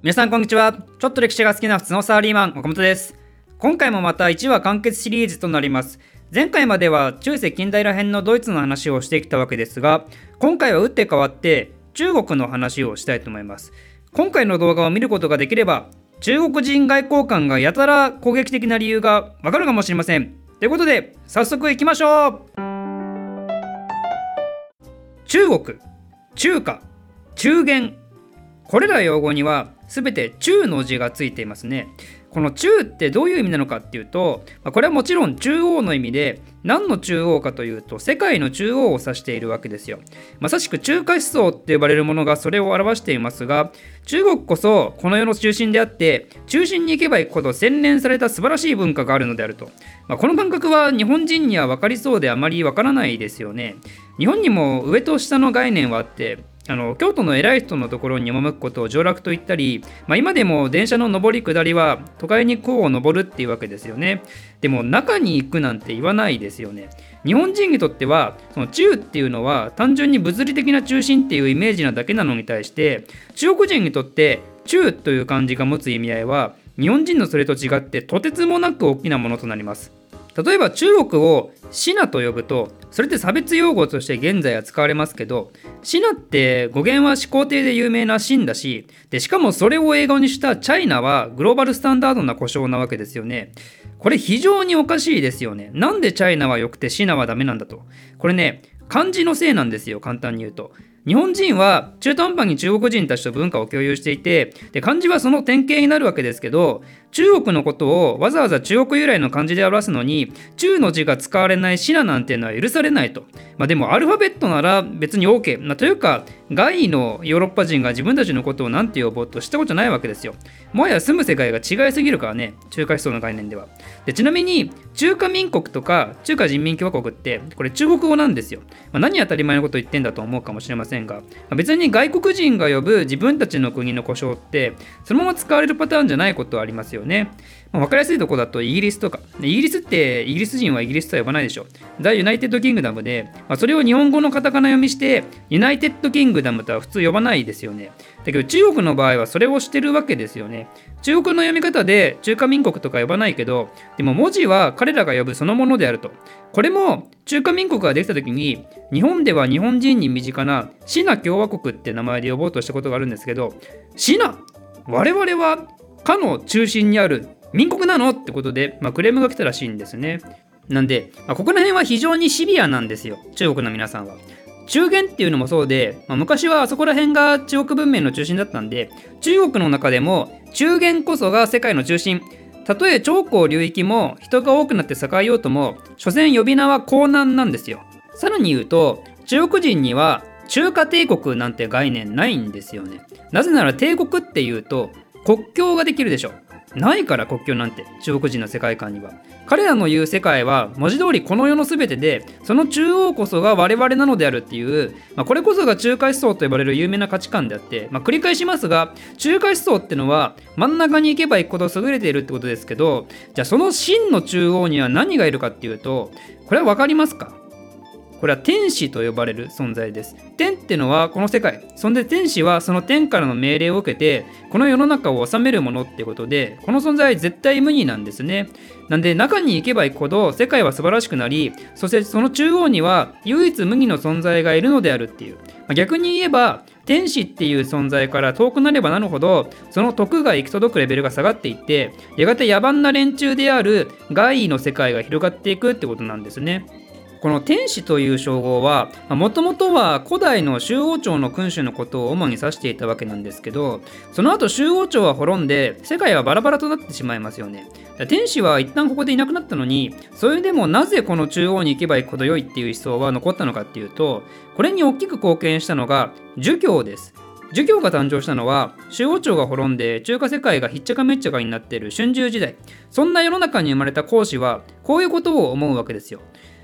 皆さんこんにちは。ちょっと歴史が好きな普通のサラリーマン、岡本です。今回もまた1話完結シリーズとなります。前回までは中世近代ら辺のドイツの話をしてきたわけですが、今回は打って変わって中国の話をしたいと思います。今回の動画を見ることができれば、中国人外交官がやたら攻撃的な理由がわかるかもしれません。ということで、早速行きましょう中国、中華、中元。これら用語には全て中の字がついていますね。この中ってどういう意味なのかっていうと、これはもちろん中央の意味で、何の中央かというと、世界の中央を指しているわけですよ。まさしく中華思想って呼ばれるものがそれを表していますが、中国こそこの世の中心であって、中心に行けば行くほど洗練された素晴らしい文化があるのであると。まあ、この感覚は日本人には分かりそうであまり分からないですよね。日本にも上と下の概念はあって、あの京都の偉い人のところに赴くことを上洛と言ったり、まあ、今でも電車の上り下りは都会にこう登るっていうわけですよね。でも中に行くなんて言わないですよね。日本人にとってはその中っていうのは単純に物理的な中心っていうイメージなだけなのに対して中国人にとって中という漢字が持つ意味合いは日本人のそれと違ってとてつもなく大きなものとなります。例えば中国をシナと呼ぶとそれって差別用語として現在は使われますけどシナって語源は始皇帝で有名なシンだしでしかもそれを英語にしたチャイナはグローバルスタンダードな故障なわけですよね。これ非常におかしいですよね。なんでチャイナは良くてシナはダメなんだと。これね漢字のせいなんですよ簡単に言うと。日本人は中途半端に中国人たちと文化を共有していてで漢字はその典型になるわけですけど中国のことをわざわざ中国由来の漢字で表すのに中の字が使われないシナなんていうのは許されないと、まあ、でもアルファベットなら別に OK、まあ、というか外のヨーロッパ人が自分たちのことを何て呼ぼうとしたことないわけですよ。もはや住む世界が違いすぎるからね中華思想の概念では。でちなみに中華民国とか中華人民共和国ってこれ中国語なんですよ、まあ、何当たり前のこと言ってんだと思うかもしれませんが、まあ、別に外国人が呼ぶ自分たちの国の故障ってそのまま使われるパターンじゃないことはありますよよね。まあ、分かりやすいとこだとイギリスとか、イギリスってイギリス人はイギリスとは呼ばないでしょ。 The United Kingdom で、まあ、それを日本語のカタカナ読みして、ユナイテッド・キングダムとは普通呼ばないですよね。だけど中国の場合はそれをしてるわけですよね。中国の読み方で中華民国とか呼ばないけど、でも文字は彼らが呼ぶそのものであると。これも中華民国ができた時に、日本では日本人に身近なシナ共和国って名前で呼ぼうとしたことがあるんですけど、シナ我々はかの中心にある民国なの？ってことで、まあ、クレームが来たらしいんですね。なんで、まあ、ここら辺は非常にシビアなんですよ、中国の皆さんは。中元っていうのもそうで、まあ、昔はあそこら辺が中国文明の中心だったんで、中国の中でも中元こそが世界の中心。たとえ長江流域も人が多くなって栄えようとも、所詮呼び名は江南なんですよ。さらに言うと、中国人には中華帝国なんて概念ないんですよね。なぜなら帝国っていうと国境ができるでしょ。ないから国境なんて中国人の世界観には。彼らの言う世界は文字通りこの世の全てでその中央こそが我々なのであるっていう、まあ、これこそが中華思想と呼ばれる有名な価値観であって、まあ、繰り返しますが中華思想ってのは真ん中に行けば行くほど優れているってことですけどじゃあその真の中央には何がいるかっていうとこれは分かりますか？これは天使と呼ばれる存在です。天ってのはこの世界。そんで天使はその天からの命令を受けて、この世の中を治めるものってことで、この存在絶対無二なんですね。なんで中に行けば行くほど世界は素晴らしくなり、そしてその中央には唯一無二の存在がいるのであるっていう。まあ逆に言えば、天使っていう存在から遠くなればなるほど、その徳が行き届くレベルが下がっていって、やがて野蛮な連中である外位の世界が広がっていくってことなんですね。この天使という称号はもともとは古代の周王朝の君主のことを主に指していたわけなんですけどその後周王朝は滅んで世界はバラバラとなってしまいますよね。天使は一旦ここでいなくなったのにそれでもなぜこの中央に行けば行くほど良いっていう思想は残ったのかっていうとこれに大きく貢献したのが儒教です。儒教が誕生したのは周王朝が滅んで中華世界がひっちゃかめっちゃかになっている春秋時代。そんな世の中に生まれた孔子はこういうことを思うわけですよ。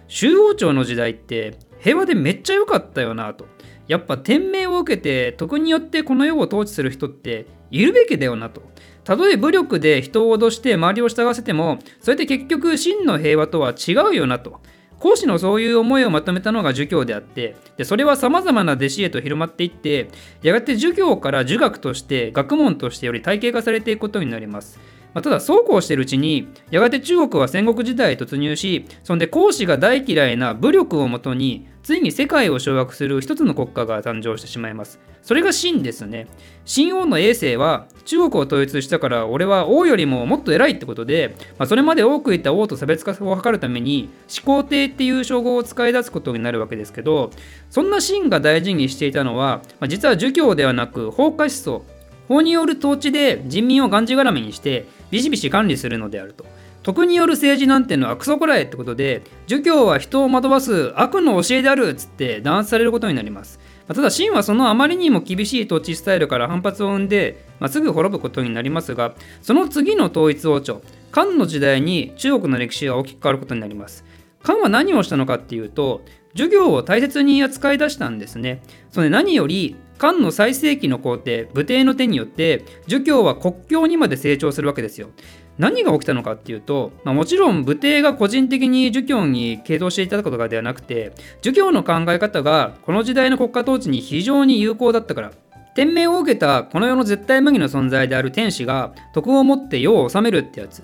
周王朝の時代って平和でめっちゃ良かったよなと。やっぱ天命を受けて徳によってこの世を統治する人っているべきだよなと。たとえ武力で人を脅して周りを従わせてもそれって結局真の平和とは違うよなと。孔子のそういう思いをまとめたのが儒教であってでそれはさまざまな弟子へと広まっていってやがて儒教から儒学として学問としてより体系化されていくことになります。まあ、ただそうこうしてるうちにやがて中国は戦国時代へ突入しそんで孔子が大嫌いな武力をもとについに世界を掌握する一つの国家が誕生してしまいます。それが秦ですね。秦王の衛星は中国を統一したから俺は王よりももっと偉いってことで、まあ、それまで多くいた王と差別化を図るために始皇帝っていう称号を使い出すことになるわけですけどそんな秦が大事にしていたのは、まあ、実は儒教ではなく放火思想。法による統治で人民をがんじがらめにしてビシビシ管理するのであると。徳による政治なんてのはクソこらえってことで儒教は人を惑わす悪の教えであるっつって弾圧されることになります。ただ秦はそのあまりにも厳しい統治スタイルから反発を生んで、まあ、すぐ滅ぶことになりますがその次の統一王朝漢の時代に中国の歴史が大きく変わることになります。漢は何をしたのかっていうと儒業を大切に扱い出したんですね。それ何より漢の最盛期の皇帝武帝の手によって儒教は国教にまで成長するわけですよ。何が起きたのかっていうと、まあ、もちろん武帝が個人的に儒教に傾倒していたことがではなくて儒教の考え方がこの時代の国家統治に非常に有効だったから天命を受けたこの世の絶対無二の存在である天使が徳を持って世を治めるってやつ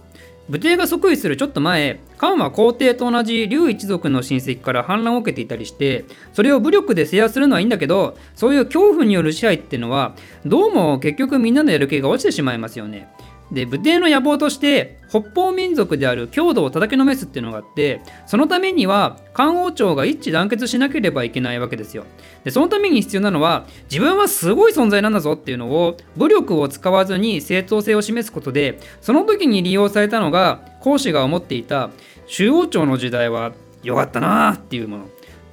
武帝が即位するちょっと前漢は皇帝と同じ劉一族の親戚から反乱を受けていたりしてそれを武力で制圧するのはいいんだけどそういう恐怖による支配っていうのはどうも結局みんなのやる気が落ちてしまいますよね。で武帝の野望として北方民族である郷土を叩きのめすっていうのがあってそのためには漢王朝が一致団結しなければいけないわけですよ。でそのために必要なのは自分はすごい存在なんだぞっていうのを武力を使わずに正当性を示すことでその時に利用されたのが孔子が思っていた周王朝の時代は良かったなっていうもの。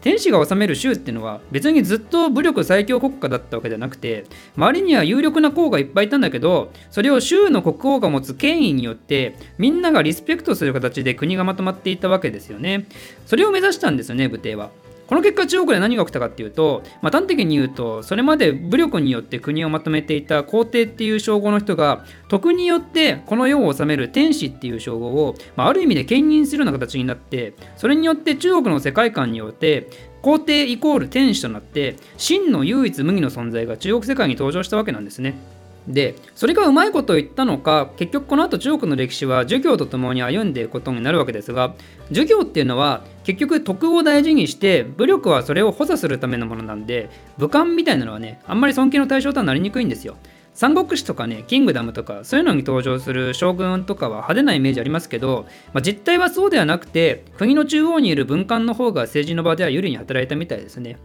天使が治める州っていうのは別にずっと武力最強国家だったわけじゃなくて周りには有力な公がいっぱいいたんだけどそれを州の国王が持つ権威によってみんながリスペクトする形で国がまとまっていたわけですよね。それを目指したんですよね武帝は。この結果中国で何が起きたかっていうと、まあ、端的に言うとそれまで武力によって国をまとめていた皇帝っていう称号の人が徳によってこの世を治める天使っていう称号を、まあ、ある意味で兼任するような形になってそれによって中国の世界観によって皇帝イコール天使となって真の唯一無二の存在が中国世界に登場したわけなんですね。でそれがうまいことを言ったのか結局この後中国の歴史は儒教とともに歩んでいくことになるわけですが儒教っていうのは結局徳を大事にして武力はそれを補佐するためのものなんで武漢みたいなのはねあんまり尊敬の対象とはなりにくいんですよ。三国志とかね、キングダムとか、そういうのに登場する将軍とかは派手なイメージありますけど、まあ、実態はそうではなくて、国の中央にいる文官の方が政治の場では有利に働いたみたいですね。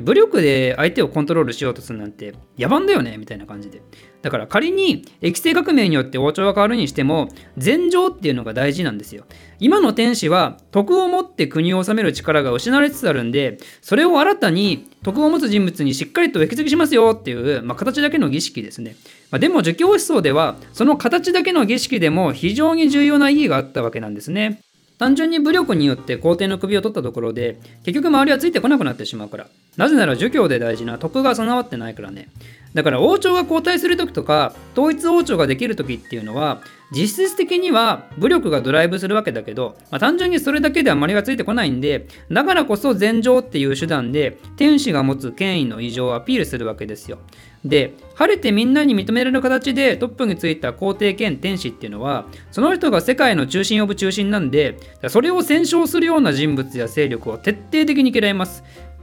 武力で相手をコントロールしようとするなんて野蛮だよねみたいな感じで。だから仮に液性革命によって王朝が変わるにしても禅情っていうのが大事なんですよ。今の天使は徳を持って国を治める力が失われつつあるんでそれを新たに徳を持つ人物にしっかりと引き継ぎしますよっていう、まあ、形だけの儀式ですね。まあ、でも儒教思想ではその形だけの儀式でも非常に重要な意義があったわけなんですね。単純に武力によって皇帝の首を取ったところで結局周りはついてこなくなってしまうから。なぜなら儒教で大事な徳が備わってないからね。だから王朝が交代する時とか統一王朝ができる時っていうのは実質的には武力がドライブするわけだけど、まあ、単純にそれだけではまりがついてこないんでだからこそ禅情っていう手段で天使が持つ権威の異常をアピールするわけですよ。で晴れてみんなに認められる形でトップについた皇帝兼天使っていうのはその人が世界の中心オブ中心なんでそれを戦勝するような人物や勢力を徹底的に嫌います。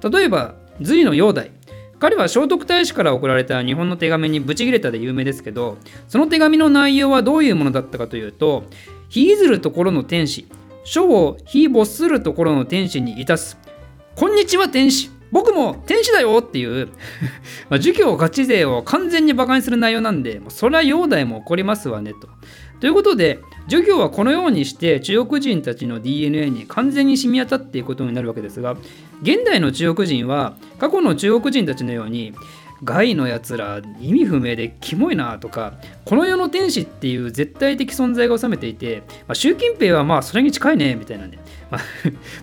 例えば隋の煬帝。彼は聖徳太子から送られた日本の手紙にブチギレたで有名ですけどその手紙の内容はどういうものだったかというと「ひいずるところの天使書を非没するところの天使にいたすこんにちは天使僕も天使だよっていう ま、儒教ガチ勢を完全に馬鹿にする内容なんで、そりゃ煬帝も怒りますわねと。ということで、授業はこのようにして中国人たちの DNA に完全に染み渡っていくことになるわけですが、現代の中国人は過去の中国人たちのように、害のやつら意味不明でキモいなとかこの世の天使っていう絶対的存在が収めていて、まあ、習近平はまあそれに近いねみたいなね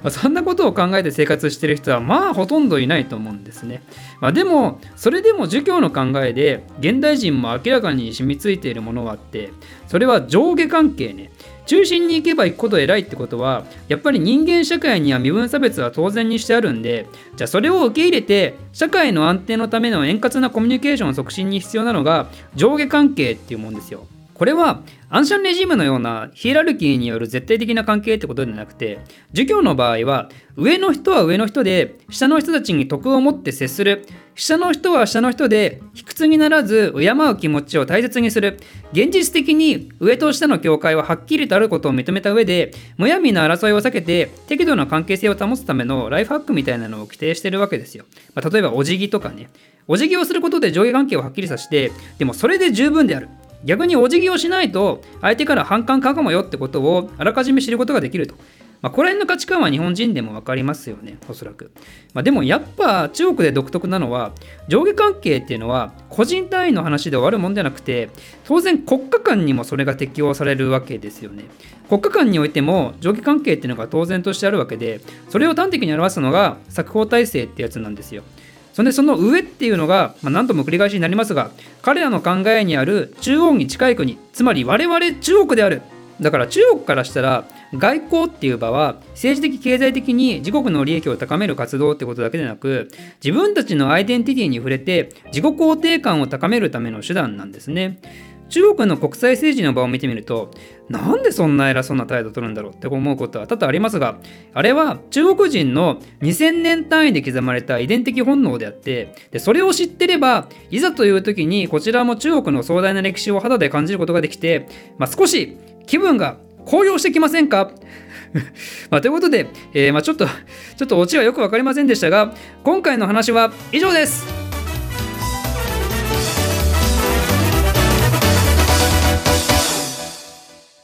ま、そんなことを考えて生活してる人はまあほとんどいないと思うんですね。まあ、でもそれでも儒教の考えで現代人も明らかに染みついているものがあってそれは上下関係ね。中心に行けば行くほど偉いってことはやっぱり人間社会には身分差別は当然にしてあるんでじゃあそれを受け入れて社会の安定のための円滑なコミュニケーション促進に必要なのが上下関係っていうもんですよ。これはアンシャンレジームのようなヒエラルキーによる絶対的な関係ってことではなくて儒教の場合は上の人は上の人で下の人たちに徳を持って接する。下の人は下の人で卑屈にならず敬う気持ちを大切にする。現実的に上と下の境界ははっきりとあることを認めた上でむやみな争いを避けて適度な関係性を保つためのライフハックみたいなのを規定してるわけですよ、まあ、例えばお辞儀とかね。お辞儀をすることで上下関係をはっきりさせてでもそれで十分である。逆にお辞儀をしないと相手から反感かかもよってことをあらかじめ知ることができると。まあ、こら辺の価値観は日本人でも分かりますよね、おそらく。まあ、でもやっぱ中国で独特なのは、上下関係っていうのは個人単位の話で終わるもんじゃなくて、当然国家間にもそれが適用されるわけですよね。国家間においても上下関係っていうのが当然としてあるわけで、それを端的に表すのが作法体制ってやつなんですよ。そんでその上っていうのが、まあ、何度も繰り返しになりますが彼らの考えにある中央に近い国つまり我々中国であるだから中国からしたら外交っていう場は政治的経済的に自国の利益を高める活動ってことだけでなく自分たちのアイデンティティに触れて自己肯定感を高めるための手段なんですね。中国の国際政治の場を見てみるとなんでそんな偉そうな態度を取るんだろうって思うことは多々ありますがあれは中国人の2000年単位で刻まれた遺伝的本能であってでそれを知ってればいざという時にこちらも中国の壮大な歴史を肌で感じることができて、まあ、少し気分が高揚してきませんか？まあ、ということで、えー、まあ、ちょっとちょっとオチはよく分かりませんでしたが今回の話は以上です。